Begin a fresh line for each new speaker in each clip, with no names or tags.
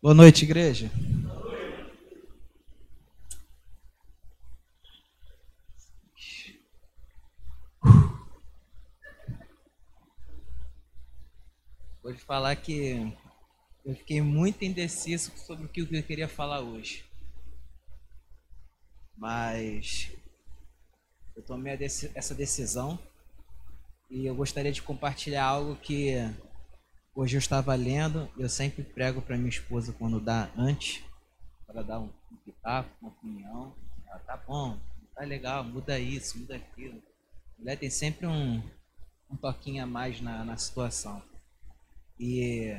Boa noite, igreja. Vou te falar que eu fiquei muito indeciso sobre o que eu queria falar hoje. Mas eu tomei essa decisão e eu gostaria de compartilhar algo que hoje eu estava lendo. Eu sempre prego para minha esposa quando dá antes, para dar um, pitaco, uma opinião. Ela, tá bom, tá legal, muda isso, muda aquilo. A mulher tem sempre um, um toquinho a mais na, na situação. E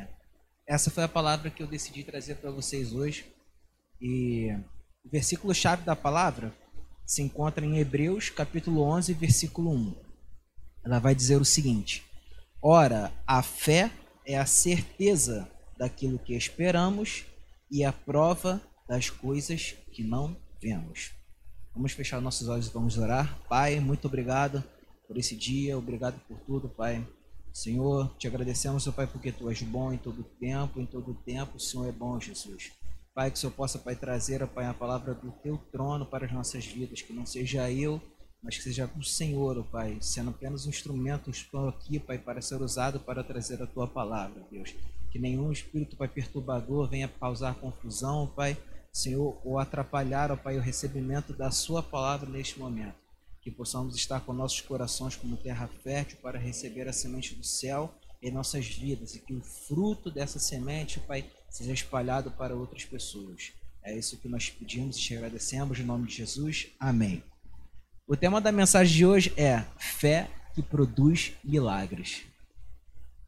essa foi a palavra que eu decidi trazer para vocês hoje. E o versículo chave da palavra se encontra em Hebreus, capítulo 11, versículo 1. Ela vai dizer o seguinte: Ora, a fé é a certeza daquilo que esperamos e a prova das coisas que não vemos. Vamos fechar nossos olhos e vamos orar. Pai, muito obrigado por esse dia, obrigado por tudo, Pai. Senhor, te agradecemos, Pai, porque Tu és bom em todo tempo, em todo tempo o Senhor é bom, Jesus. Pai, que o Senhor possa, Pai, trazer, Pai, a palavra do Teu trono para as nossas vidas, que não seja eu, mas que seja o Senhor, Pai, sendo apenas um instrumento, estou aqui, Pai, para ser usado para trazer a Tua palavra, Deus. Que nenhum espírito, Pai, perturbador venha causar confusão, Pai, Senhor, ou atrapalhar, ó Pai, o recebimento da Sua palavra neste momento que possamos estar com nossos corações como terra fértil para receber a semente do céu em nossas vidas e que o fruto dessa semente, Pai, seja espalhado para outras pessoas. É isso que nós pedimos e te agradecemos em nome de Jesus. Amém. O tema da mensagem de hoje é fé que produz milagres.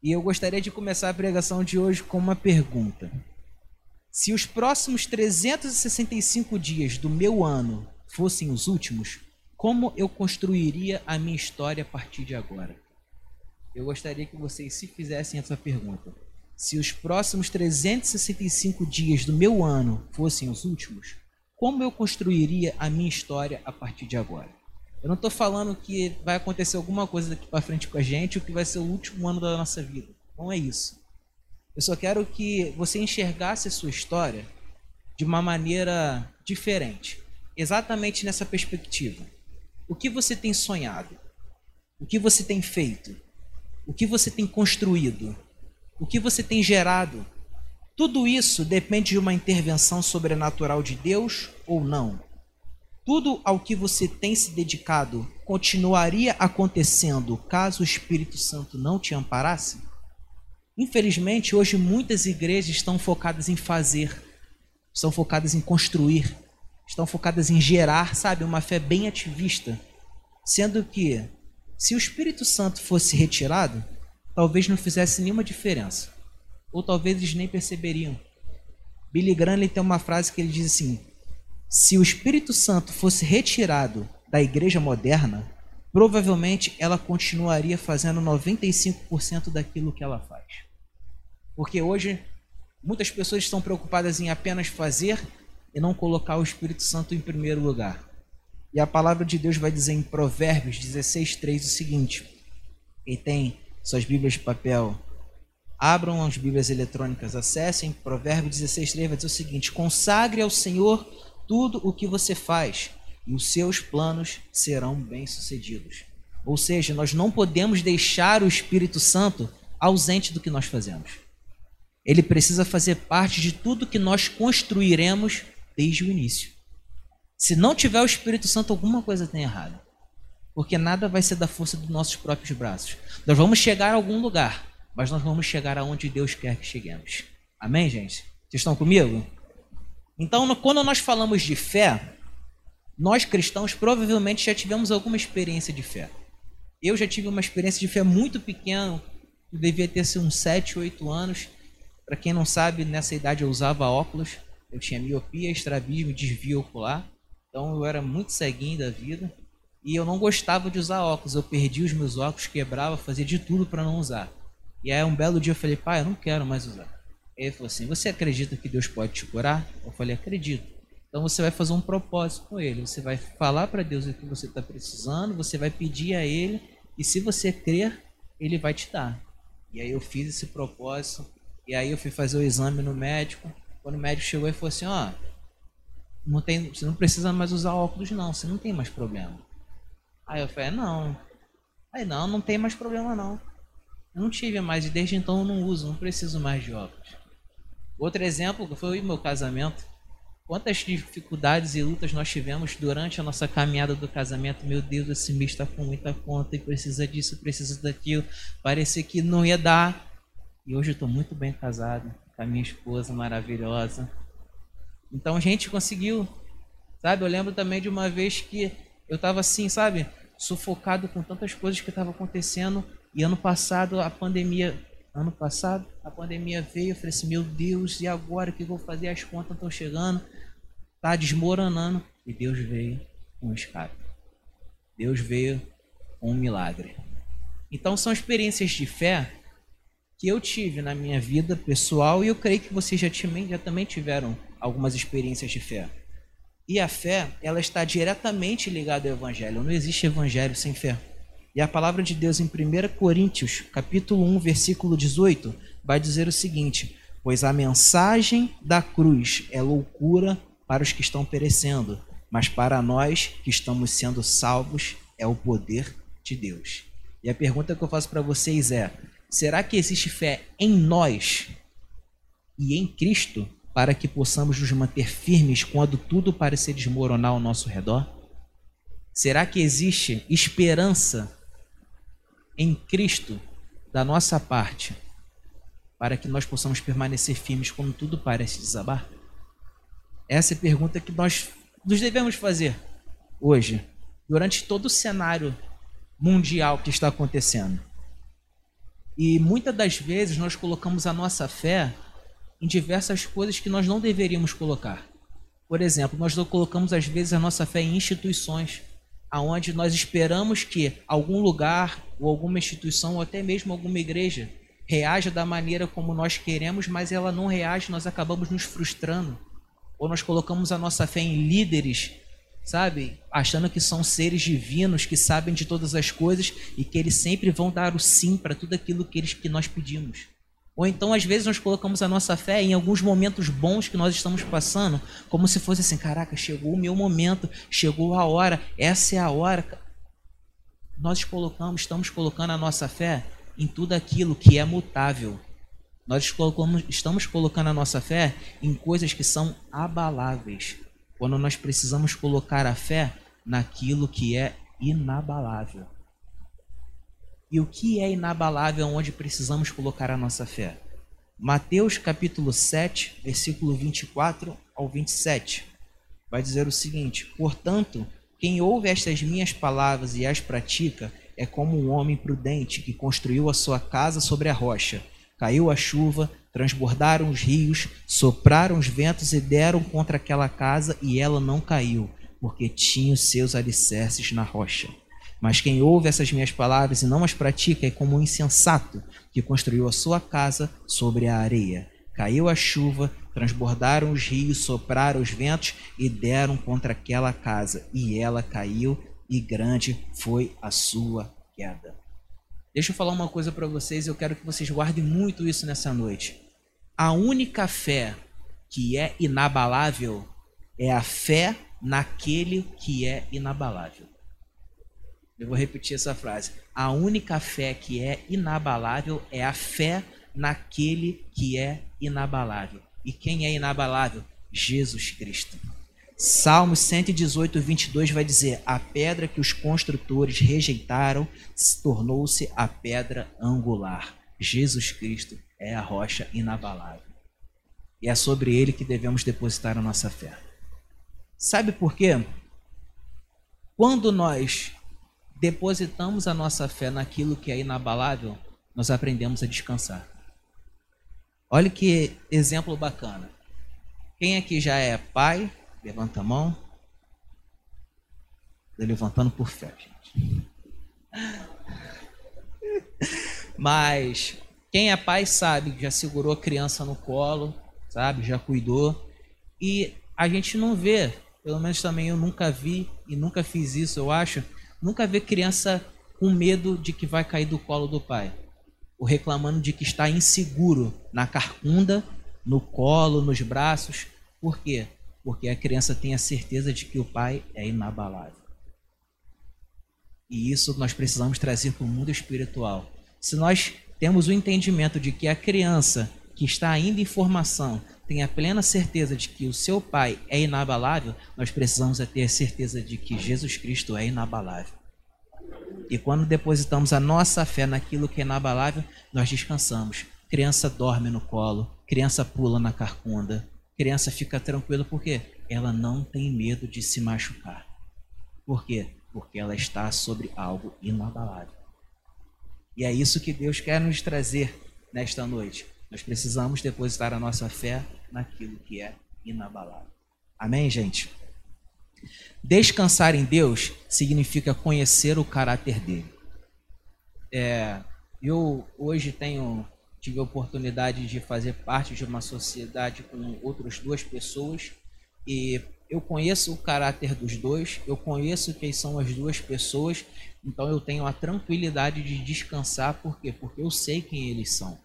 E eu gostaria de começar a pregação de hoje com uma pergunta. Se os próximos 365 dias do meu ano fossem os últimos, como eu construiria a minha história a partir de agora? Eu gostaria que vocês se fizessem essa pergunta. Se os próximos 365 dias do meu ano fossem os últimos, como eu construiria a minha história a partir de agora? Eu não estou falando que vai acontecer alguma coisa daqui para frente com a gente, ou que vai ser o último ano da nossa vida. Não é isso. Eu só quero que você enxergasse a sua história de uma maneira diferente, exatamente nessa perspectiva. O que você tem sonhado? O que você tem feito? O que você tem construído? O que você tem gerado? Tudo isso depende de uma intervenção sobrenatural de Deus ou não? Tudo ao que você tem se dedicado continuaria acontecendo caso o Espírito Santo não te amparasse? Infelizmente, hoje muitas igrejas estão focadas em fazer, estão focadas em construir, estão focadas em gerar, sabe, uma fé bem ativista, sendo que se o Espírito Santo fosse retirado, talvez não fizesse nenhuma diferença, ou talvez eles nem perceberiam. Billy Graham tem uma frase que ele diz assim: se o Espírito Santo fosse retirado da igreja moderna, provavelmente ela continuaria fazendo 95% daquilo que ela faz. Porque hoje muitas pessoas estão preocupadas em apenas fazer e não colocar o Espírito Santo em primeiro lugar. E a palavra de Deus vai dizer em Provérbios 16, 3 o seguinte: quem tem suas Bíblias de papel, abram as Bíblias eletrônicas, acessem Provérbios 16, 3 vai dizer o seguinte: consagre ao Senhor tudo o que você faz, os seus planos serão bem-sucedidos. Ou seja, nós não podemos deixar o Espírito Santo ausente do que nós fazemos. Ele precisa fazer parte de tudo que nós construiremos desde o início. Se não tiver o Espírito Santo, alguma coisa tem errado. Porque nada vai ser da força dos nossos próprios braços. Nós vamos chegar a algum lugar, mas nós vamos chegar aonde Deus quer que cheguemos. Amém, gente? Vocês estão comigo? Então, quando nós falamos de fé, nós cristãos provavelmente já tivemos alguma experiência de fé. Eu já tive uma experiência de fé muito pequena, devia ter sido uns 7, 8 anos. Para quem não sabe, nessa idade eu usava óculos. Eu tinha miopia, estrabismo, desvio ocular. Então eu era muito ceguinho da vida. E eu não gostava de usar óculos. Eu perdi os meus óculos, quebrava, fazia de tudo para não usar. E aí um belo dia eu falei, pai, eu não quero mais usar. Ele falou assim, você acredita que Deus pode te curar? Eu falei, acredito. Então você vai fazer um propósito com ele. Você vai falar para Deus o que você está precisando, você vai pedir a ele, e se você crer, ele vai te dar. E aí eu fiz esse propósito, e aí eu fui fazer o exame no médico, Quando o médico chegou e falou assim, ó, não tem, você não precisa mais usar óculos não, você não tem mais problema. Aí eu falei, não. Aí não, não tem mais problema não. Eu não tive mais e desde então eu não uso, não preciso mais de óculos. Outro exemplo foi o meu casamento. Quantas dificuldades e lutas nós tivemos durante a nossa caminhada do casamento. Meu Deus, esse mês está com muita conta e precisa disso, precisa daquilo. Parecia que não ia dar. E hoje eu estou muito bem casado com a minha esposa maravilhosa. Então a gente conseguiu, sabe? Eu lembro também de uma vez que eu estava assim, sabe? Sufocado com tantas coisas que estavam acontecendo. E ano passado a pandemia Ano passado, a pandemia veio, eu falei assim, meu Deus, e agora o que eu vou fazer? As contas estão chegando, tá desmoronando. E Deus veio com um escape. Deus veio com um milagre. Então são experiências de fé que eu tive na minha vida pessoal e eu creio que vocês já, já também tiveram algumas experiências de fé. E a fé, ela está diretamente ligada ao evangelho. Não existe evangelho sem fé. E a palavra de Deus em 1 Coríntios, capítulo 1, versículo 18, vai dizer o seguinte: Pois a mensagem da cruz é loucura para os que estão perecendo, mas para nós que estamos sendo salvos é o poder de Deus. E a pergunta que eu faço para vocês é: será que existe fé em nós e em Cristo para que possamos nos manter firmes quando tudo parecer desmoronar ao nosso redor? Será que existe esperança em Cristo da nossa parte para que nós possamos permanecer firmes quando tudo parece desabar? Essa é a pergunta que nós nos devemos fazer hoje, durante todo o cenário mundial que está acontecendo. E muitas das vezes nós colocamos a nossa fé em diversas coisas que nós não deveríamos colocar. Por exemplo, nós colocamos às vezes a nossa fé em instituições aonde nós esperamos que algum lugar ou alguma instituição ou até mesmo alguma igreja reaja da maneira como nós queremos, mas ela não reage, nós acabamos nos frustrando. Ou nós colocamos a nossa fé em líderes, sabe, achando que são seres divinos que sabem de todas as coisas e que eles sempre vão dar o sim para tudo aquilo que eles que nós pedimos. Ou então, às vezes, nós colocamos a nossa fé em alguns momentos bons que nós estamos passando, como se fosse assim: caraca, chegou o meu momento, chegou a hora, essa é a hora. Nós colocamos, estamos colocando a nossa fé em tudo aquilo que é mutável. Nós colocamos, estamos colocando a nossa fé em coisas que são abaláveis, quando nós precisamos colocar a fé naquilo que é inabalável e o que é inabalável onde precisamos colocar a nossa fé. Mateus capítulo 7, versículo 24 ao 27, vai dizer o seguinte: Portanto, quem ouve estas minhas palavras e as pratica é como um homem prudente que construiu a sua casa sobre a rocha. Caiu a chuva, transbordaram os rios, sopraram os ventos e deram contra aquela casa, e ela não caiu, porque tinha os seus alicerces na rocha. Mas quem ouve essas minhas palavras e não as pratica é como um insensato que construiu a sua casa sobre a areia. Caiu a chuva, transbordaram os rios, sopraram os ventos e deram contra aquela casa, e ela caiu, e grande foi a sua queda. Deixa eu falar uma coisa para vocês, eu quero que vocês guardem muito isso nessa noite. A única fé que é inabalável é a fé naquele que é inabalável. Eu vou repetir essa frase. A única fé que é inabalável é a fé naquele que é inabalável. E quem é inabalável? Jesus Cristo. Salmos 118, 22 vai dizer: A pedra que os construtores rejeitaram tornou-se a pedra angular. Jesus Cristo é a rocha inabalável. E é sobre ele que devemos depositar a nossa fé. Sabe por quê? Quando nós depositamos a nossa fé naquilo que é inabalável, nós aprendemos a descansar. Olha que exemplo bacana. Quem aqui já é pai, levanta a mão. Estou levantando por fé, gente. Mas quem é pai sabe já segurou a criança no colo, sabe? Já cuidou. E a gente não vê, pelo menos também eu nunca vi e nunca fiz isso, eu acho Nunca vê criança com medo de que vai cair do colo do pai, ou reclamando de que está inseguro na carcunda no colo, nos braços. Por quê? Porque a criança tem a certeza de que o pai é inabalável. E isso nós precisamos trazer para o mundo espiritual. Se nós temos o entendimento de que a criança que está ainda em formação tem a plena certeza de que o seu pai é inabalável, nós precisamos é ter certeza de que Jesus Cristo é inabalável. E quando depositamos a nossa fé naquilo que é inabalável, nós descansamos. Criança dorme no colo, criança pula na carcunda, criança fica tranquila porque ela não tem medo de se machucar. Por quê? Porque ela está sobre algo inabalável. E é isso que Deus quer nos trazer nesta noite. Nós precisamos depositar a nossa fé naquilo que é inabalável. Amém, gente? Descansar em Deus significa conhecer o caráter dele. É, eu hoje tenho tive a oportunidade de fazer parte de uma sociedade com outras duas pessoas e eu conheço o caráter dos dois, eu conheço quem são as duas pessoas, então eu tenho a tranquilidade de descansar, por quê? Porque eu sei quem eles são.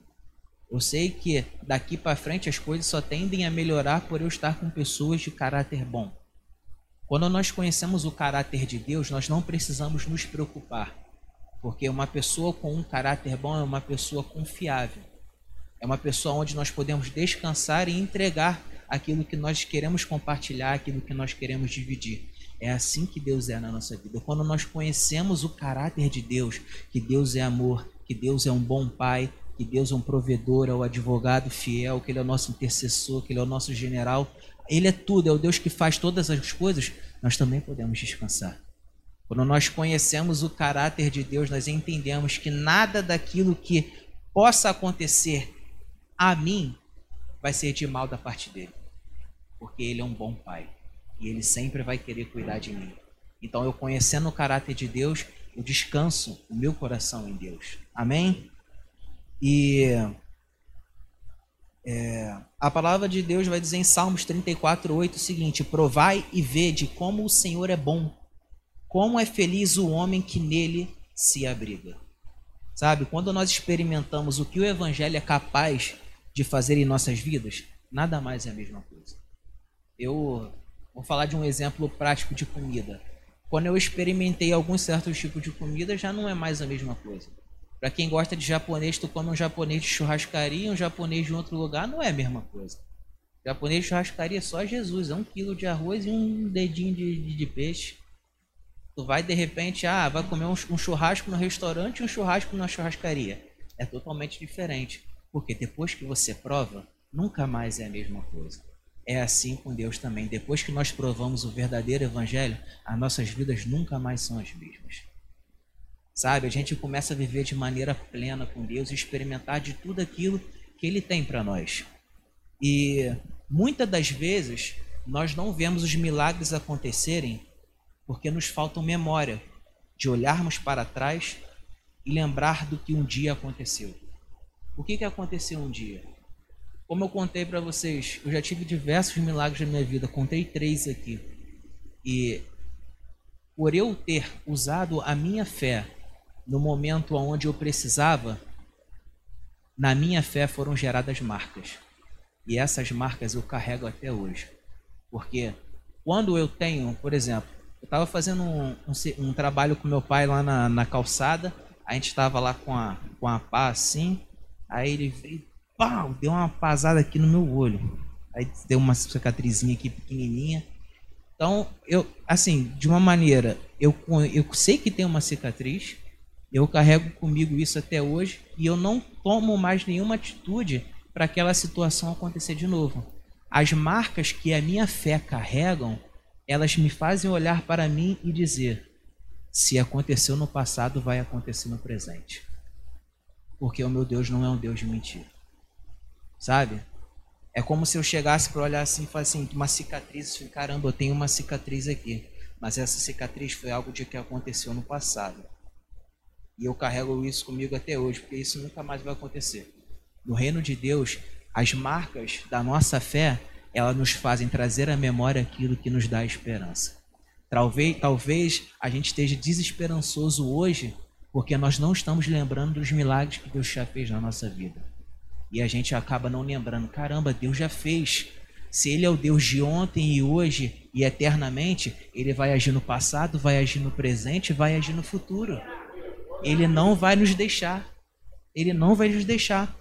Eu sei que daqui para frente as coisas só tendem a melhorar por eu estar com pessoas de caráter bom. Quando nós conhecemos o caráter de Deus, nós não precisamos nos preocupar, porque uma pessoa com um caráter bom é uma pessoa confiável. É uma pessoa onde nós podemos descansar e entregar aquilo que nós queremos compartilhar, aquilo que nós queremos dividir. É assim que Deus é na nossa vida. Quando nós conhecemos o caráter de Deus, que Deus é amor, que Deus é um bom pai, que Deus é um provedor, é o advogado fiel, que Ele é o nosso intercessor, que Ele é o nosso general, ele é tudo, é o Deus que faz todas as coisas, nós também podemos descansar. Quando nós conhecemos o caráter de Deus, nós entendemos que nada daquilo que possa acontecer a mim vai ser de mal da parte dele. Porque ele é um bom pai e ele sempre vai querer cuidar de mim. Então, eu conhecendo o caráter de Deus, eu descanso o meu coração em Deus. Amém? E é, a palavra de Deus vai dizer em Salmos 34, 8 o seguinte: Provai e vede como o Senhor é bom, como é feliz o homem que nele se abriga. Sabe, quando nós experimentamos o que o Evangelho é capaz de fazer em nossas vidas, nada mais é a mesma coisa. Eu vou falar de um exemplo prático de comida. Quando eu experimentei alguns certos tipos de comida, já não é mais a mesma coisa. Para quem gosta de japonês, tu come um japonês de churrascaria, um japonês de outro lugar, não é a mesma coisa. Japonês de churrascaria é só Jesus, é um quilo de arroz e um dedinho de, de, de peixe. Tu vai de repente, ah, vai comer um, um churrasco no restaurante e um churrasco na churrascaria. É totalmente diferente. Porque depois que você prova, nunca mais é a mesma coisa. É assim com Deus também. Depois que nós provamos o verdadeiro evangelho, as nossas vidas nunca mais são as mesmas. Sabe? A gente começa a viver de maneira plena com Deus e experimentar de tudo aquilo que Ele tem para nós. E muitas das vezes nós não vemos os milagres acontecerem porque nos falta memória de olharmos para trás e lembrar do que um dia aconteceu. O que, que aconteceu um dia? Como eu contei para vocês, eu já tive diversos milagres na minha vida, contei três aqui. E por eu ter usado a minha fé no momento onde eu precisava, na minha fé foram geradas marcas. E essas marcas eu carrego até hoje. Porque quando eu tenho, por exemplo, eu estava fazendo um, um, um, trabalho com meu pai lá na, na calçada, a gente estava lá com a, com a pá assim, aí ele veio, pau, deu uma pasada aqui no meu olho. Aí deu uma cicatrizinha aqui pequenininha. Então, eu, assim, de uma maneira, eu, eu sei que tem uma cicatriz, eu carrego comigo isso até hoje e eu não tomo mais nenhuma atitude para aquela situação acontecer de novo. As marcas que a minha fé carregam, elas me fazem olhar para mim e dizer: se aconteceu no passado, vai acontecer no presente. Porque o meu Deus não é um Deus de mentira. Sabe? É como se eu chegasse para olhar assim e falar assim, uma cicatriz, caramba, eu tenho uma cicatriz aqui. Mas essa cicatriz foi algo de que aconteceu no passado. E eu carrego isso comigo até hoje, porque isso nunca mais vai acontecer. No reino de Deus, as marcas da nossa fé, elas nos fazem trazer à memória aquilo que nos dá esperança. Talvez, talvez a gente esteja desesperançoso hoje, porque nós não estamos lembrando dos milagres que Deus já fez na nossa vida. E a gente acaba não lembrando, caramba, Deus já fez. Se ele é o Deus de ontem e hoje e eternamente, ele vai agir no passado, vai agir no presente, vai agir no futuro. Ele não vai nos deixar. Ele não vai nos deixar.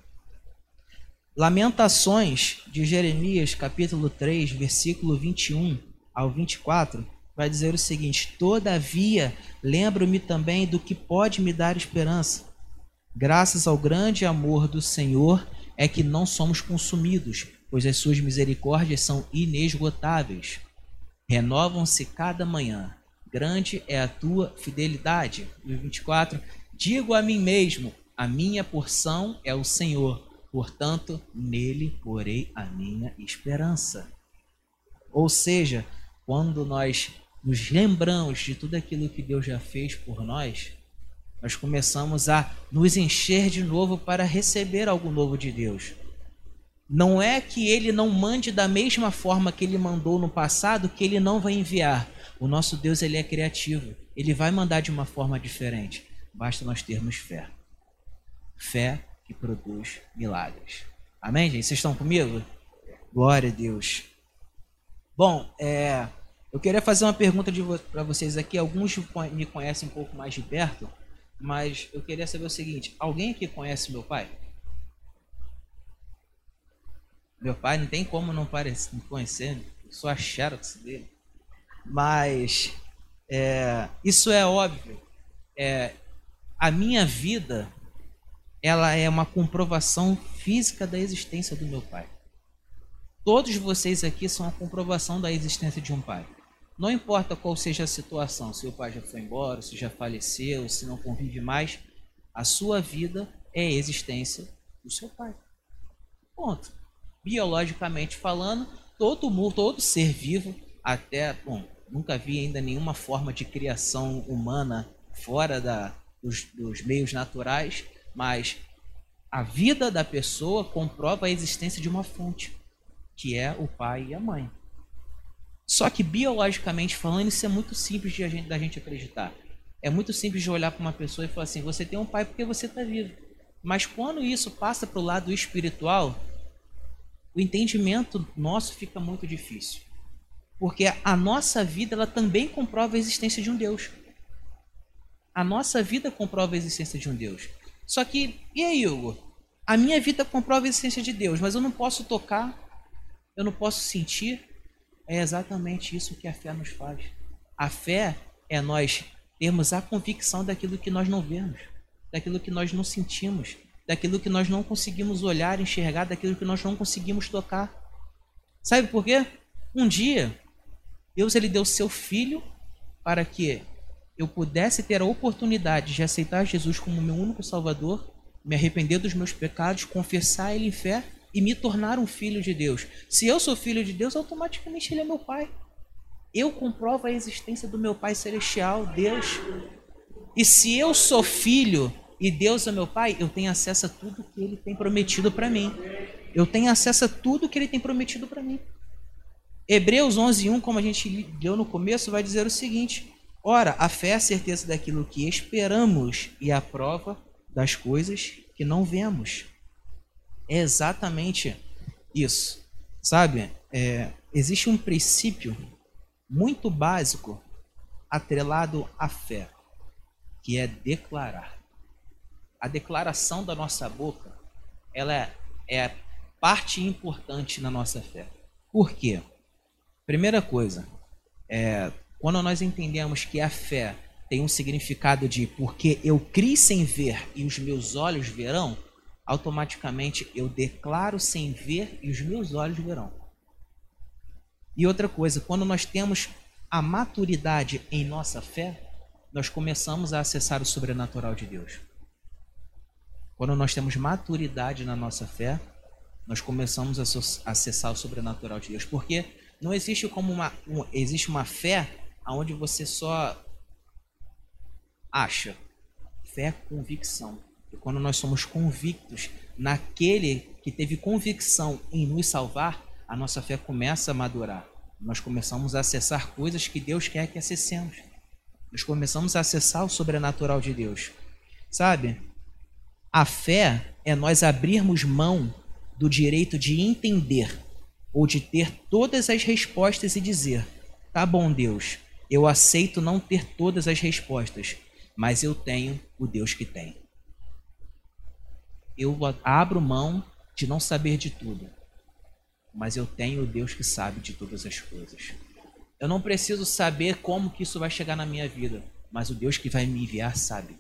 Lamentações de Jeremias, capítulo 3, versículo 21 ao 24, vai dizer o seguinte: Todavia, lembro-me também do que pode me dar esperança. Graças ao grande amor do Senhor é que não somos consumidos, pois as suas misericórdias são inesgotáveis. Renovam-se cada manhã. Grande é a tua fidelidade. E 24: Digo a mim mesmo: a minha porção é o Senhor, portanto, nele porei a minha esperança. Ou seja, quando nós nos lembramos de tudo aquilo que Deus já fez por nós, nós começamos a nos encher de novo para receber algo novo de Deus. Não é que ele não mande da mesma forma que ele mandou no passado que ele não vai enviar. O nosso Deus ele é criativo. Ele vai mandar de uma forma diferente. Basta nós termos fé. Fé que produz milagres. Amém, gente? Vocês estão comigo? Glória a Deus. Bom, é, eu queria fazer uma pergunta para vocês aqui. Alguns me conhecem um pouco mais de perto, mas eu queria saber o seguinte: alguém aqui conhece meu pai? Meu pai não tem como não, parecer, não conhecer, eu sou a xerox dele. Mas é, isso é óbvio. É, a minha vida ela é uma comprovação física da existência do meu pai. Todos vocês aqui são a comprovação da existência de um pai. Não importa qual seja a situação, se o pai já foi embora, se já faleceu, se não convive mais, a sua vida é a existência do seu pai. Ponto. Biologicamente falando, todo mundo, todo ser vivo, até, bom, nunca vi ainda nenhuma forma de criação humana fora da, dos, dos meios naturais, mas a vida da pessoa comprova a existência de uma fonte, que é o pai e a mãe. Só que biologicamente falando, isso é muito simples de a gente, da gente acreditar. É muito simples de olhar para uma pessoa e falar assim: você tem um pai porque você está vivo. Mas quando isso passa para o lado espiritual, o entendimento nosso fica muito difícil. Porque a nossa vida ela também comprova a existência de um Deus. A nossa vida comprova a existência de um Deus. Só que, e aí, Hugo? A minha vida comprova a existência de Deus, mas eu não posso tocar, eu não posso sentir, é exatamente isso que a fé nos faz. A fé é nós termos a convicção daquilo que nós não vemos, daquilo que nós não sentimos, daquilo que nós não conseguimos olhar, enxergar, daquilo que nós não conseguimos tocar. Sabe por quê? Um dia, Deus ele deu seu filho para que eu pudesse ter a oportunidade de aceitar Jesus como meu único salvador, me arrepender dos meus pecados, confessar ele em fé e me tornar um filho de Deus. Se eu sou filho de Deus, automaticamente Ele é meu Pai. Eu comprovo a existência do meu Pai celestial, Deus. E se eu sou filho e Deus é meu Pai, eu tenho acesso a tudo que Ele tem prometido para mim. Eu tenho acesso a tudo que Ele tem prometido para mim. Hebreus 11:1, como a gente leu no começo, vai dizer o seguinte: Ora, a fé é a certeza daquilo que esperamos e a prova das coisas que não vemos. É exatamente isso. Sabe, é, existe um princípio muito básico atrelado à fé, que é declarar. A declaração da nossa boca, ela é, é parte importante na nossa fé. Por quê? Primeira coisa, é, quando nós entendemos que a fé tem um significado de porque eu criei sem ver e os meus olhos verão, automaticamente eu declaro sem ver e os meus olhos verão. E outra coisa, quando nós temos a maturidade em nossa fé, nós começamos a acessar o sobrenatural de Deus. Quando nós temos maturidade na nossa fé, nós começamos a acessar o sobrenatural de Deus, porque não existe como uma um, existe uma fé onde você só acha. Fé é convicção. E quando nós somos convictos naquele que teve convicção em nos salvar, a nossa fé começa a madurar. Nós começamos a acessar coisas que Deus quer que acessemos. Nós começamos a acessar o sobrenatural de Deus. Sabe? A fé é nós abrirmos mão do direito de entender ou de ter todas as respostas e dizer: tá bom, Deus, eu aceito não ter todas as respostas, mas eu tenho o Deus que tem. Eu abro mão de não saber de tudo, mas eu tenho o Deus que sabe de todas as coisas. Eu não preciso saber como que isso vai chegar na minha vida, mas o Deus que vai me enviar sabe.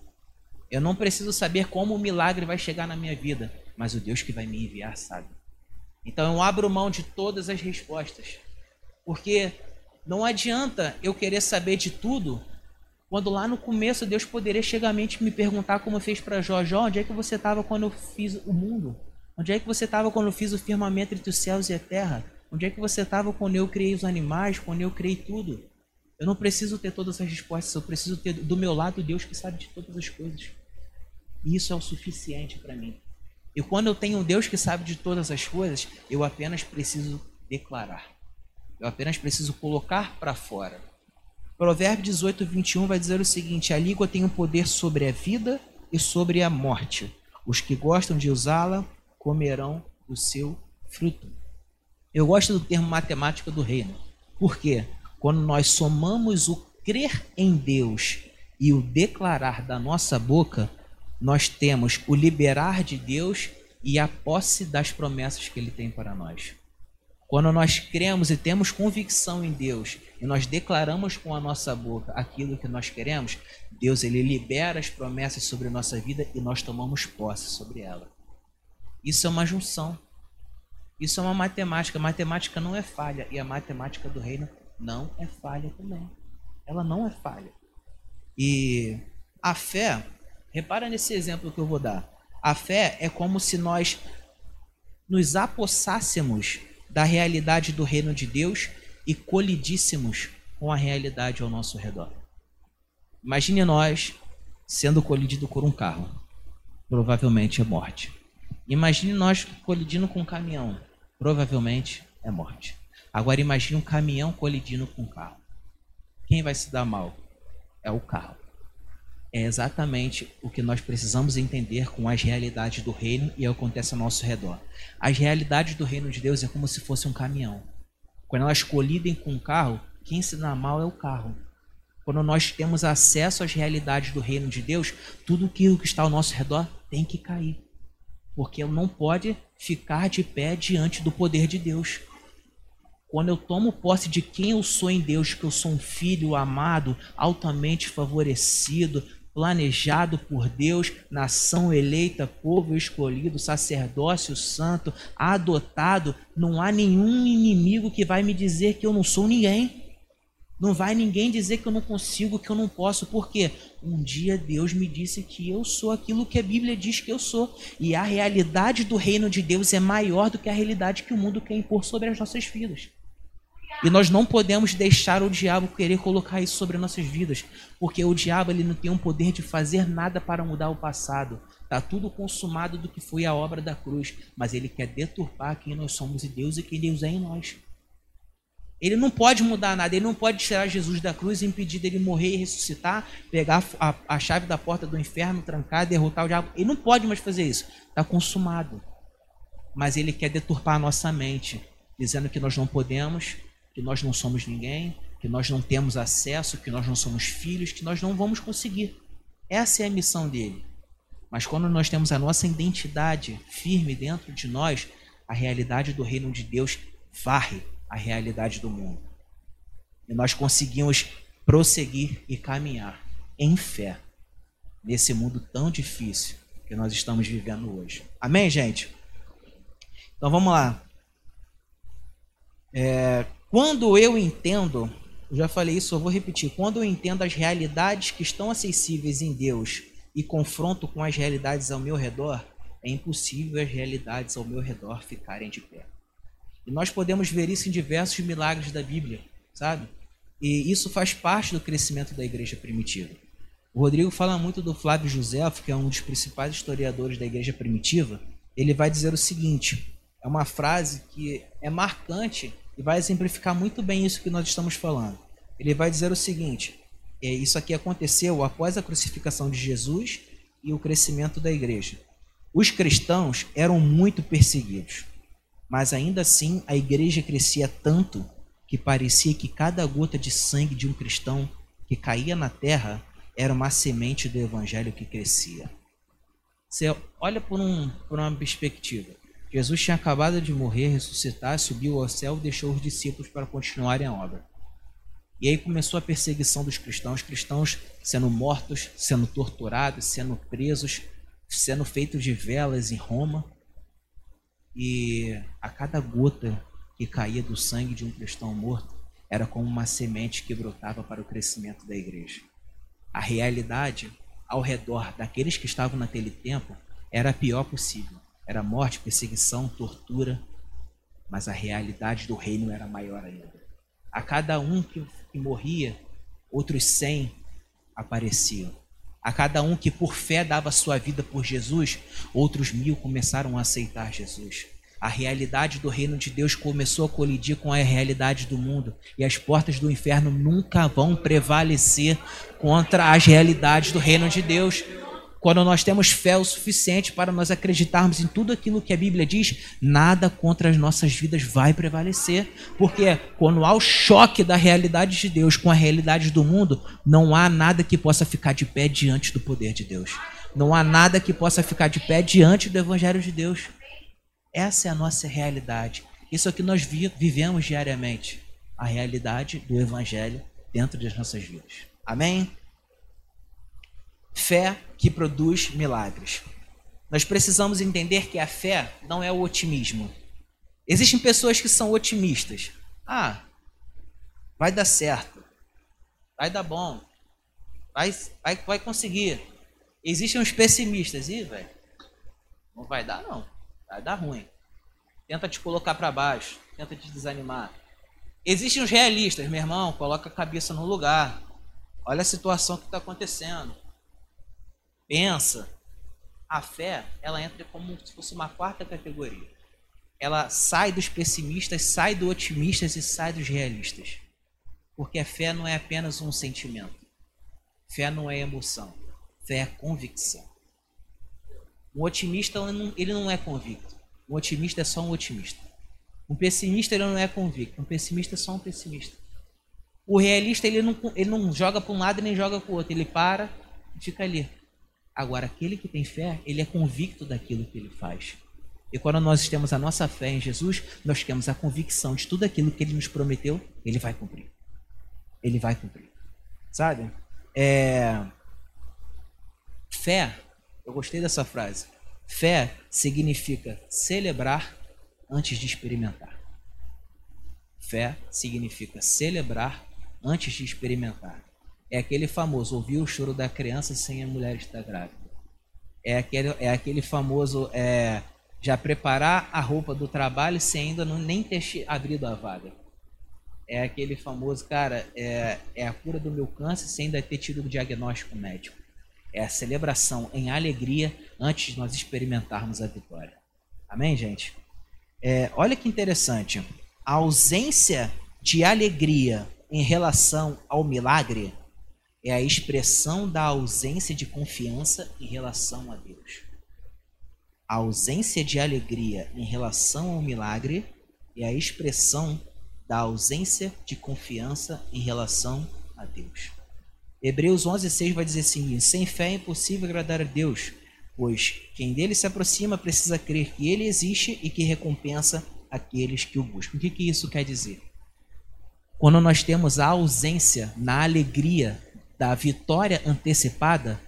Eu não preciso saber como o milagre vai chegar na minha vida, mas o Deus que vai me enviar sabe. Então eu abro mão de todas as respostas, porque não adianta eu querer saber de tudo, quando lá no começo Deus poderia chegar me perguntar como fez para Jó, Jó, onde é que você estava quando eu fiz o mundo? Onde é que você estava quando eu fiz o firmamento entre os céus e a terra? Onde é que você estava quando eu criei os animais, quando eu criei tudo? Eu não preciso ter todas as respostas, eu preciso ter do meu lado Deus que sabe de todas as coisas. E isso é o suficiente para mim. E quando eu tenho um Deus que sabe de todas as coisas, eu apenas preciso declarar. Eu apenas preciso colocar para fora. Provérbio 18, 21 vai dizer o seguinte: A língua tem um poder sobre a vida e sobre a morte. Os que gostam de usá-la comerão o seu fruto. Eu gosto do termo matemática do reino. Por quê? Quando nós somamos o crer em Deus e o declarar da nossa boca, nós temos o liberar de Deus e a posse das promessas que ele tem para nós. Quando nós cremos e temos convicção em Deus e nós declaramos com a nossa boca aquilo que nós queremos, Deus ele libera as promessas sobre a nossa vida e nós tomamos posse sobre ela. Isso é uma junção. Isso é uma matemática. Matemática não é falha e a matemática do reino não é falha também. Ela não é falha. E a fé, repara nesse exemplo que eu vou dar. A fé é como se nós nos apossássemos da realidade do reino de Deus e colidíssemos com a realidade ao nosso redor. Imagine nós sendo colidido por um carro. Provavelmente é morte. Imagine nós colidindo com um caminhão. Provavelmente é morte. Agora imagine um caminhão colidindo com um carro. Quem vai se dar mal? É o carro é exatamente o que nós precisamos entender com as realidades do reino e acontece ao nosso redor. As realidades do reino de Deus é como se fosse um caminhão. Quando elas colidem com um carro, quem se dá mal é o carro. Quando nós temos acesso às realidades do reino de Deus, tudo aquilo que está ao nosso redor tem que cair. Porque não pode ficar de pé diante do poder de Deus. Quando eu tomo posse de quem eu sou em Deus, que eu sou um filho amado, altamente favorecido, planejado por Deus, nação eleita, povo escolhido, sacerdócio santo, adotado, não há nenhum inimigo que vai me dizer que eu não sou ninguém. Não vai ninguém dizer que eu não consigo, que eu não posso, porque um dia Deus me disse que eu sou aquilo que a Bíblia diz que eu sou. E a realidade do reino de Deus é maior do que a realidade que o mundo quer impor sobre as nossas vidas. E nós não podemos deixar o diabo querer colocar isso sobre nossas vidas, porque o diabo ele não tem um poder de fazer nada para mudar o passado. Está tudo consumado do que foi a obra da cruz, mas ele quer deturpar quem nós somos e Deus e quem Deus é em nós. Ele não pode mudar nada, ele não pode tirar Jesus da cruz e impedir dele morrer e ressuscitar, pegar a, a chave da porta do inferno, trancar, derrotar o diabo. Ele não pode mais fazer isso, está consumado. Mas ele quer deturpar a nossa mente, dizendo que nós não podemos, que nós não somos ninguém, que nós não temos acesso, que nós não somos filhos, que nós não vamos conseguir. Essa é a missão dele. Mas quando nós temos a nossa identidade firme dentro de nós, a realidade do reino de Deus varre a realidade do mundo. E nós conseguimos prosseguir e caminhar em fé nesse mundo tão difícil que nós estamos vivendo hoje. Amém, gente? Então vamos lá. É, quando eu entendo, já falei isso, eu vou repetir. Quando eu entendo as realidades que estão acessíveis em Deus e confronto com as realidades ao meu redor, é impossível as realidades ao meu redor ficarem de pé. E nós podemos ver isso em diversos milagres da Bíblia, sabe? E isso faz parte do crescimento da igreja primitiva. O Rodrigo fala muito do Flávio José, que é um dos principais historiadores da igreja primitiva. Ele vai dizer o seguinte: é uma frase que é marcante e vai exemplificar muito bem isso que nós estamos falando. Ele vai dizer o seguinte: é, isso aqui aconteceu após a crucificação de Jesus e o crescimento da igreja. Os cristãos eram muito perseguidos, mas ainda assim a igreja crescia tanto que parecia que cada gota de sangue de um cristão que caía na terra era uma semente do evangelho que crescia. Você olha por, um, por uma perspectiva. Jesus tinha acabado de morrer, ressuscitar, subiu ao céu e deixou os discípulos para continuarem a obra. E aí começou a perseguição dos cristãos, cristãos sendo mortos, sendo torturados, sendo presos, sendo feitos de velas em Roma. E a cada gota que caía do sangue de um cristão morto era como uma semente que brotava para o crescimento da igreja. A realidade ao redor daqueles que estavam naquele tempo era a pior possível. Era morte, perseguição, tortura, mas a realidade do reino era maior ainda. A cada um que, que morria, outros cem apareciam. A cada um que por fé dava sua vida por Jesus, outros mil começaram a aceitar Jesus. A realidade do reino de Deus começou a colidir com a realidade do mundo. E as portas do inferno nunca vão prevalecer contra as realidades do reino de Deus. Quando nós temos fé o suficiente para nós acreditarmos em tudo aquilo que a Bíblia diz, nada contra as nossas vidas vai prevalecer. Porque quando há o choque da realidade de Deus com a realidade do mundo, não há nada que possa ficar de pé diante do poder de Deus. Não há nada que possa ficar de pé diante do Evangelho de Deus. Essa é a nossa realidade. Isso é o que nós vivemos diariamente. A realidade do Evangelho dentro das nossas vidas. Amém? Fé que produz milagres. Nós precisamos entender que a fé não é o otimismo. Existem pessoas que são otimistas. Ah, vai dar certo. Vai dar bom. Vai, vai, vai conseguir. Existem os pessimistas. Ih, velho, não vai dar não. Vai dar ruim. Tenta te colocar para baixo. Tenta te desanimar. Existem os realistas. Meu irmão, coloca a cabeça no lugar. Olha a situação que está acontecendo pensa, a fé, ela entra como se fosse uma quarta categoria. Ela sai dos pessimistas, sai dos otimistas e sai dos realistas. Porque a fé não é apenas um sentimento. Fé não é emoção. Fé é convicção. Um otimista ele não é convicto. Um otimista é só um otimista. Um pessimista ele não é convicto. Um pessimista é só um pessimista. O realista ele não, ele não joga para um lado nem joga para o outro. Ele para e fica ali. Agora, aquele que tem fé, ele é convicto daquilo que ele faz. E quando nós temos a nossa fé em Jesus, nós temos a convicção de tudo aquilo que ele nos prometeu, ele vai cumprir. Ele vai cumprir. Sabe? É... Fé, eu gostei dessa frase. Fé significa celebrar antes de experimentar. Fé significa celebrar antes de experimentar. É aquele famoso ouvir o choro da criança sem a mulher estar grávida. É aquele, é aquele famoso é, já preparar a roupa do trabalho sem ainda não, nem ter abrido a vaga. É aquele famoso, cara, é, é a cura do meu câncer sem ainda ter tido o diagnóstico médico. É a celebração em alegria antes de nós experimentarmos a vitória. Amém, gente? É, olha que interessante. A ausência de alegria em relação ao milagre é a expressão da ausência de confiança em relação a Deus. A ausência de alegria em relação ao milagre é a expressão da ausência de confiança em relação a Deus. Hebreus 11:6 vai dizer assim: sem fé é impossível agradar a Deus, pois quem dele se aproxima precisa crer que ele existe e que recompensa aqueles que o buscam. O que, que isso quer dizer? Quando nós temos a ausência na alegria da vitória antecipada,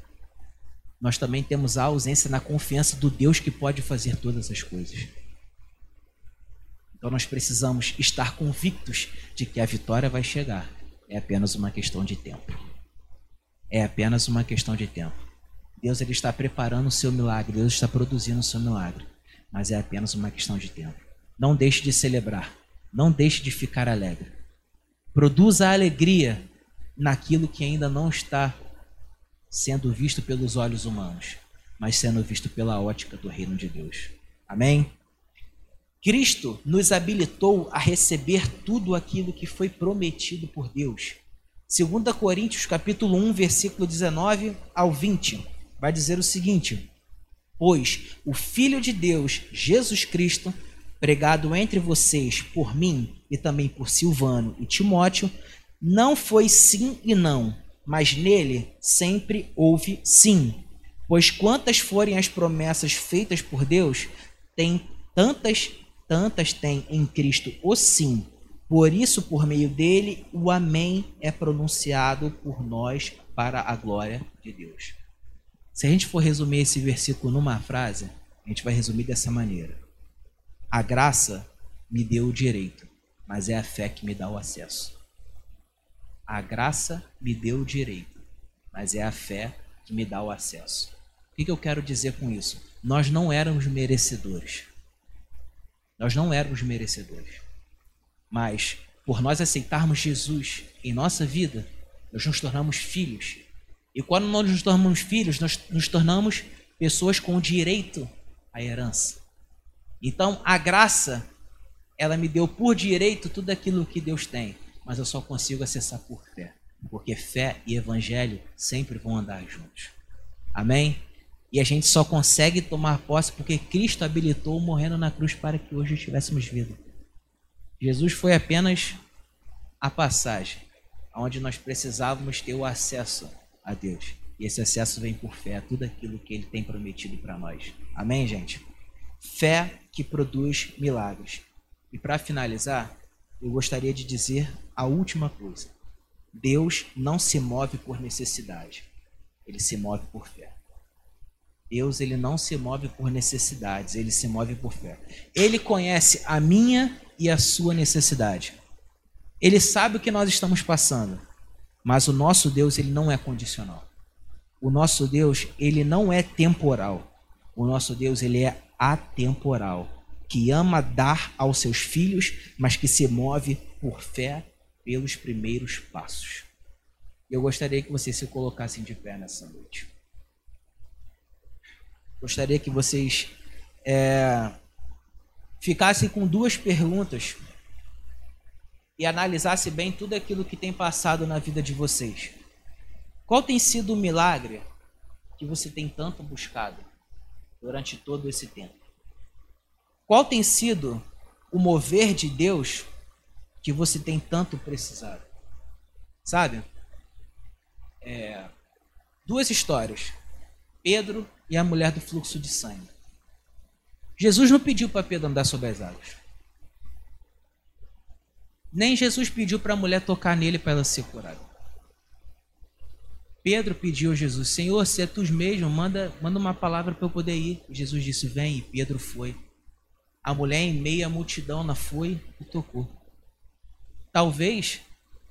nós também temos a ausência na confiança do Deus que pode fazer todas as coisas. Então nós precisamos estar convictos de que a vitória vai chegar. É apenas uma questão de tempo. É apenas uma questão de tempo. Deus ele está preparando o seu milagre, Deus está produzindo o seu milagre, mas é apenas uma questão de tempo. Não deixe de celebrar, não deixe de ficar alegre. Produza a alegria naquilo que ainda não está sendo visto pelos olhos humanos, mas sendo visto pela ótica do reino de Deus. Amém? Cristo nos habilitou a receber tudo aquilo que foi prometido por Deus. 2 Coríntios capítulo 1, versículo 19 ao 20, vai dizer o seguinte: Pois o Filho de Deus, Jesus Cristo, pregado entre vocês por mim e também por Silvano e Timóteo, não foi sim e não, mas nele sempre houve sim. Pois quantas forem as promessas feitas por Deus, tem tantas, tantas tem em Cristo o sim. Por isso, por meio dele, o amém é pronunciado por nós para a glória de Deus. Se a gente for resumir esse versículo numa frase, a gente vai resumir dessa maneira: A graça me deu o direito, mas é a fé que me dá o acesso. A graça me deu o direito, mas é a fé que me dá o acesso. O que, eu quero dizer com isso? Nós não éramos merecedores. Nós não éramos merecedores. Mas, por nós aceitarmos Jesus em nossa vida, nós nos tornamos filhos. E quando nós nos tornamos filhos, nós nos tornamos pessoas com direito à herança. Então, a graça, ela me deu por direito tudo aquilo que Deus tem mas eu só consigo acessar por fé. Porque fé e evangelho sempre vão andar juntos. Amém? E a gente só consegue tomar posse porque Cristo habilitou morrendo na cruz para que hoje tivéssemos vida. Jesus foi apenas a passagem onde nós precisávamos ter o acesso a Deus. E esse acesso vem por fé, tudo aquilo que ele tem prometido para nós. Amém, gente? Fé que produz milagres. E para finalizar, eu gostaria de dizer a última coisa. Deus não se move por necessidade, ele se move por fé. Deus ele não se move por necessidades, ele se move por fé. Ele conhece a minha e a sua necessidade. Ele sabe o que nós estamos passando, mas o nosso Deus ele não é condicional. O nosso Deus ele não é temporal. O nosso Deus ele é atemporal que ama dar aos seus filhos, mas que se move por fé pelos primeiros passos. Eu gostaria que vocês se colocassem de pé nessa noite. Gostaria que vocês é, ficassem com duas perguntas e analisassem bem tudo aquilo que tem passado na vida de vocês. Qual tem sido o milagre que você tem tanto buscado durante todo esse tempo? Qual tem sido o mover de Deus que você tem tanto precisado? Sabe? É, duas histórias. Pedro e a mulher do fluxo de sangue. Jesus não pediu para Pedro andar sobre as águas. Nem Jesus pediu para a mulher tocar nele para ela ser curada. Pedro pediu a Jesus: Senhor, se é tu mesmo, manda, manda uma palavra para eu poder ir. Jesus disse: Vem, e Pedro foi. A mulher em meio à multidão na foi e tocou. Talvez,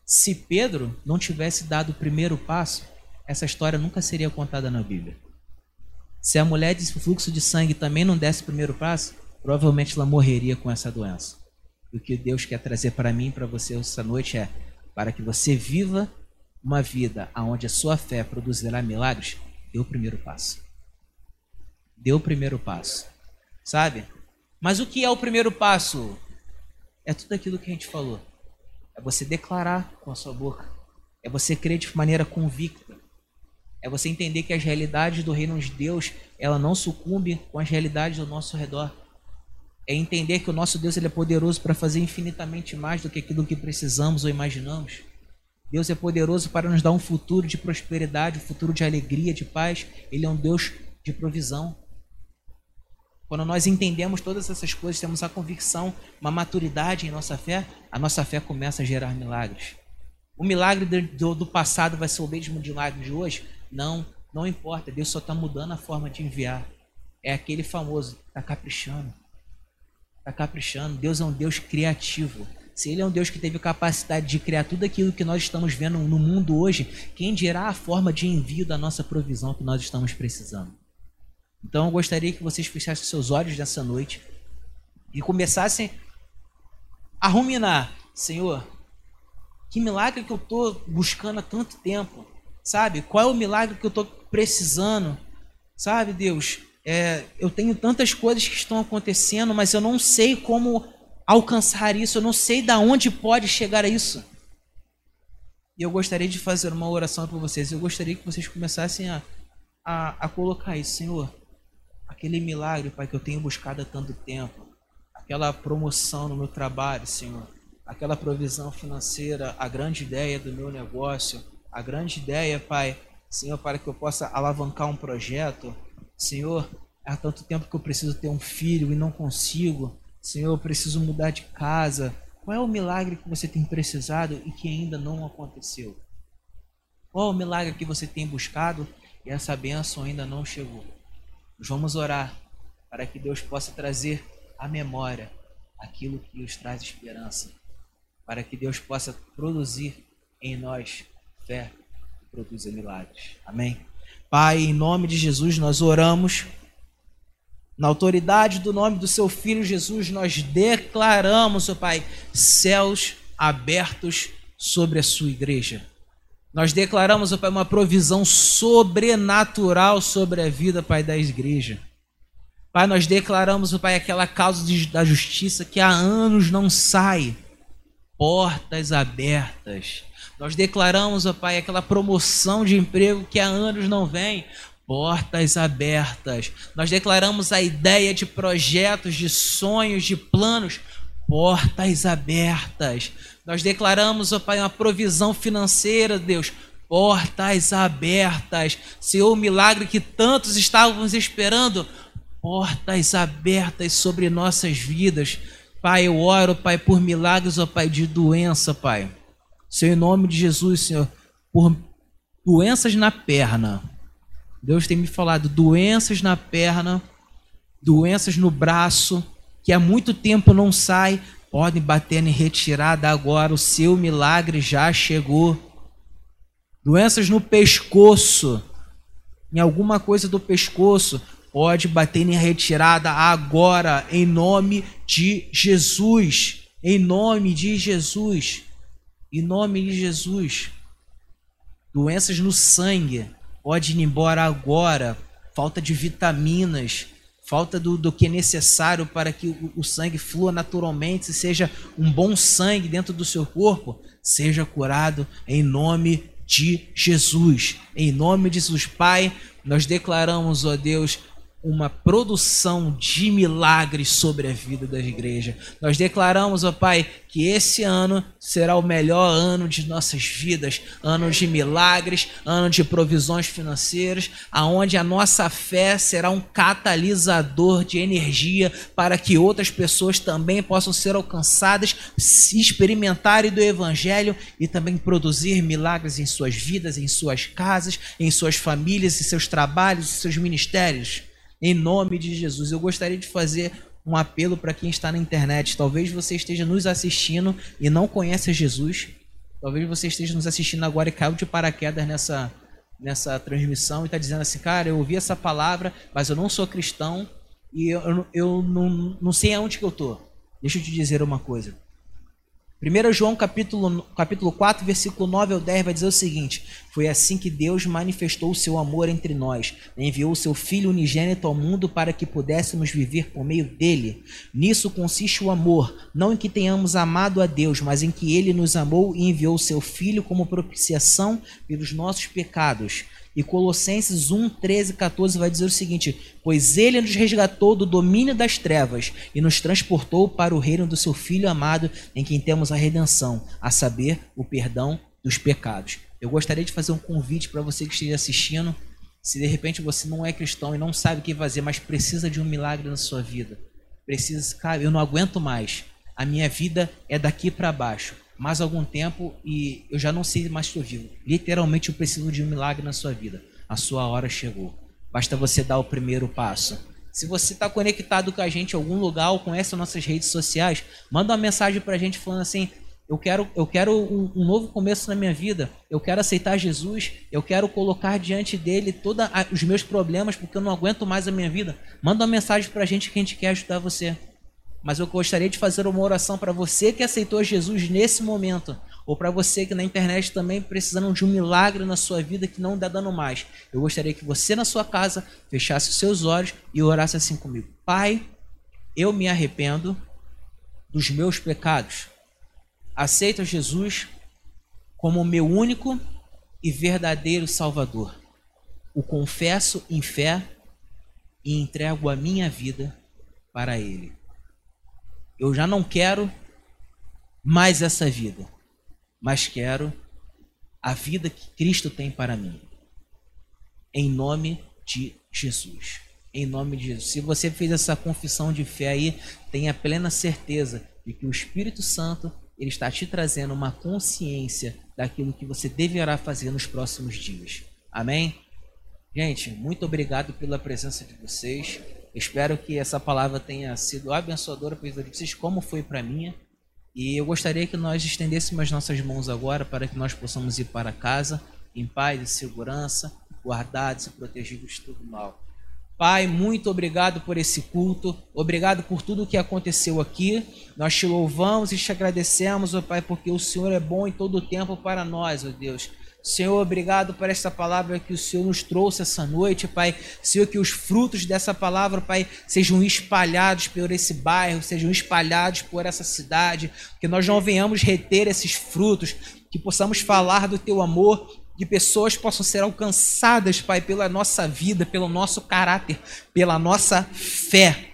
se Pedro não tivesse dado o primeiro passo, essa história nunca seria contada na Bíblia. Se a mulher de fluxo de sangue também não desse o primeiro passo, provavelmente ela morreria com essa doença. O que Deus quer trazer para mim e para você essa noite é para que você viva uma vida onde a sua fé produzirá milagres, dê o primeiro passo. Dê o primeiro passo. Sabe? Mas o que é o primeiro passo? É tudo aquilo que a gente falou. É você declarar com a sua boca. É você crer de maneira convicta. É você entender que as realidades do reino de Deus, ela não sucumbe com as realidades do nosso redor. É entender que o nosso Deus ele é poderoso para fazer infinitamente mais do que aquilo que precisamos ou imaginamos. Deus é poderoso para nos dar um futuro de prosperidade, um futuro de alegria, de paz. Ele é um Deus de provisão. Quando nós entendemos todas essas coisas, temos a convicção, uma maturidade em nossa fé, a nossa fé começa a gerar milagres. O milagre do, do passado vai ser o mesmo milagre de hoje? Não, não importa. Deus só está mudando a forma de enviar. É aquele famoso, está caprichando. Está caprichando. Deus é um Deus criativo. Se Ele é um Deus que teve capacidade de criar tudo aquilo que nós estamos vendo no mundo hoje, quem dirá a forma de envio da nossa provisão que nós estamos precisando? Então eu gostaria que vocês fechassem seus olhos nessa noite e começassem a ruminar, Senhor, que milagre que eu estou buscando há tanto tempo, sabe? Qual é o milagre que eu estou precisando, sabe, Deus? É, eu tenho tantas coisas que estão acontecendo, mas eu não sei como alcançar isso, eu não sei da onde pode chegar a isso. E eu gostaria de fazer uma oração para vocês. Eu gostaria que vocês começassem a, a, a colocar isso, Senhor aquele milagre, Pai, que eu tenho buscado há tanto tempo, aquela promoção no meu trabalho, Senhor, aquela provisão financeira, a grande ideia do meu negócio, a grande ideia, Pai, Senhor, para que eu possa alavancar um projeto. Senhor, há tanto tempo que eu preciso ter um filho e não consigo. Senhor, eu preciso mudar de casa. Qual é o milagre que você tem precisado e que ainda não aconteceu? Qual é o milagre que você tem buscado e essa bênção ainda não chegou? Nós vamos orar para que Deus possa trazer à memória aquilo que nos traz esperança, para que Deus possa produzir em nós fé que produza milagres. Amém? Pai, em nome de Jesus, nós oramos. Na autoridade do nome do seu Filho Jesus, nós declaramos, ó Pai, céus abertos sobre a sua igreja. Nós declaramos, ó Pai, uma provisão sobrenatural sobre a vida, Pai, da igreja. Pai, nós declaramos, ó Pai, aquela causa de, da justiça que há anos não sai. Portas abertas. Nós declaramos, ó Pai, aquela promoção de emprego que há anos não vem portas abertas. Nós declaramos a ideia de projetos, de sonhos, de planos, portas abertas. Nós declaramos, ó Pai, uma provisão financeira, Deus, portas abertas. Senhor, o milagre que tantos estávamos esperando, portas abertas sobre nossas vidas. Pai, eu oro, Pai, por milagres, ó Pai, de doença, Pai. Senhor, em nome de Jesus, Senhor, por doenças na perna Deus tem me falado doenças na perna, doenças no braço, que há muito tempo não sai, podem bater em retirada agora, o seu milagre já chegou. Doenças no pescoço, em alguma coisa do pescoço, pode bater em retirada agora, em nome de Jesus. Em nome de Jesus. Em nome de Jesus. Doenças no sangue, pode ir embora agora. Falta de vitaminas, falta do, do que é necessário para que o, o sangue flua naturalmente, seja um bom sangue dentro do seu corpo, seja curado em nome de Jesus. Em nome de Jesus, Pai, nós declaramos, ó Deus, uma produção de milagres sobre a vida da igreja. Nós declaramos, ó Pai, que esse ano será o melhor ano de nossas vidas, ano de milagres, ano de provisões financeiras, aonde a nossa fé será um catalisador de energia para que outras pessoas também possam ser alcançadas, se experimentarem do evangelho e também produzir milagres em suas vidas, em suas casas, em suas famílias, em seus trabalhos, em seus ministérios. Em nome de Jesus, eu gostaria de fazer um apelo para quem está na internet. Talvez você esteja nos assistindo e não conhece Jesus. Talvez você esteja nos assistindo agora e caiu de paraquedas nessa, nessa transmissão e está dizendo assim, cara, eu ouvi essa palavra, mas eu não sou cristão e eu, eu, não, não sei aonde que eu estou. Deixa eu te dizer uma coisa. 1 João capítulo, capítulo 4, versículo 9 ao 10 vai dizer o seguinte: Foi assim que Deus manifestou o seu amor entre nós, enviou o seu Filho unigênito ao mundo para que pudéssemos viver por meio dele. Nisso consiste o amor, não em que tenhamos amado a Deus, mas em que ele nos amou e enviou o seu Filho como propiciação pelos nossos pecados. E Colossenses 1, 13 e 14 vai dizer o seguinte: Pois ele nos resgatou do domínio das trevas e nos transportou para o reino do seu Filho amado, em quem temos a redenção, a saber, o perdão dos pecados. Eu gostaria de fazer um convite para você que esteja assistindo. Se de repente você não é cristão e não sabe o que fazer, mas precisa de um milagre na sua vida, precisa, cara, eu não aguento mais. A minha vida é daqui para baixo mais algum tempo e eu já não sei mais se estou vivo. Literalmente eu preciso de um milagre na sua vida. A sua hora chegou. Basta você dar o primeiro passo. Se você está conectado com a gente em algum lugar ou conhece as nossas redes sociais, manda uma mensagem para a gente falando assim: eu quero, eu quero um, um, novo começo na minha vida. Eu quero aceitar Jesus. Eu quero colocar diante dele todos os meus problemas porque eu não aguento mais a minha vida. Manda uma mensagem para a gente que a gente quer ajudar você. Mas eu gostaria de fazer uma oração para você que aceitou Jesus nesse momento, ou para você que na internet também precisando de um milagre na sua vida que não está dando mais. Eu gostaria que você na sua casa fechasse os seus olhos e orasse assim comigo: Pai, eu me arrependo dos meus pecados. Aceito Jesus como meu único e verdadeiro Salvador. O confesso em fé e entrego a minha vida para Ele. Eu já não quero mais essa vida, mas quero a vida que Cristo tem para mim. Em nome de Jesus. Em nome de Jesus. Se você fez essa confissão de fé aí, tenha plena certeza de que o Espírito Santo ele está te trazendo uma consciência daquilo que você deverá fazer nos próximos dias. Amém? Gente, muito obrigado pela presença de vocês. Espero que essa palavra tenha sido abençoadora para vocês, como foi para mim. E eu gostaria que nós estendêssemos as nossas mãos agora para que nós possamos ir para casa em paz e segurança, guardados e protegidos de todo mal. Pai, muito obrigado por esse culto, obrigado por tudo o que aconteceu aqui. Nós te louvamos e te agradecemos, ó Pai, porque o Senhor é bom em todo o tempo para nós, ó Deus. Senhor, obrigado por esta palavra que o Senhor nos trouxe essa noite, Pai. Senhor, que os frutos dessa palavra, Pai, sejam espalhados por esse bairro, sejam espalhados por essa cidade, que nós não venhamos reter esses frutos, que possamos falar do teu amor, que pessoas possam ser alcançadas, Pai, pela nossa vida, pelo nosso caráter, pela nossa fé.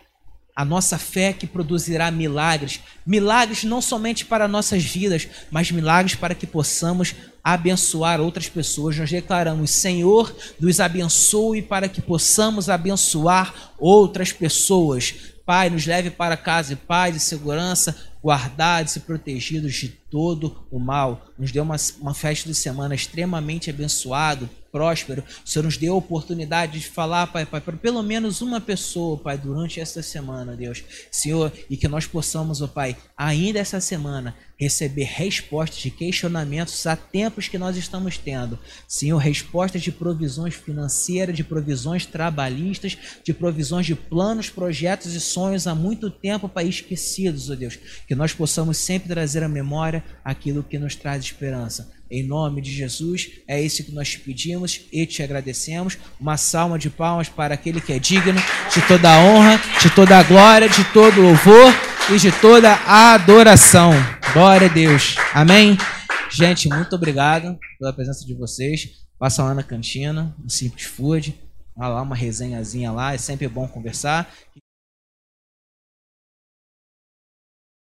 A nossa fé que produzirá milagres, milagres não somente para nossas vidas, mas milagres para que possamos abençoar outras pessoas. Nós declaramos: Senhor, nos abençoe para que possamos abençoar outras pessoas. Pai, nos leve para casa de paz e segurança, guardados e protegidos de todo o mal. Nos deu uma, uma festa de semana extremamente abençoado próspero. O Senhor nos deu a oportunidade de falar, Pai, Pai, para pelo menos uma pessoa, Pai, durante esta semana, Deus. Senhor, e que nós possamos, ó Pai, ainda essa semana, receber respostas de questionamentos a tempos que nós estamos tendo. Senhor, respostas de provisões financeiras, de provisões trabalhistas, de provisões de planos, projetos e sonhos há muito tempo, Pai, esquecidos, ó Deus. Que nós possamos sempre trazer à memória aquilo que nos traz esperança. Em nome de Jesus, é isso que nós te pedimos e te agradecemos. Uma salva de palmas para aquele que é digno de toda a honra, de toda a glória, de todo o louvor e de toda a adoração. Glória a Deus. Amém? Gente, muito obrigado pela presença de vocês. Passa lá na cantina, no Simples Food. Lá uma resenhazinha lá, é sempre bom conversar.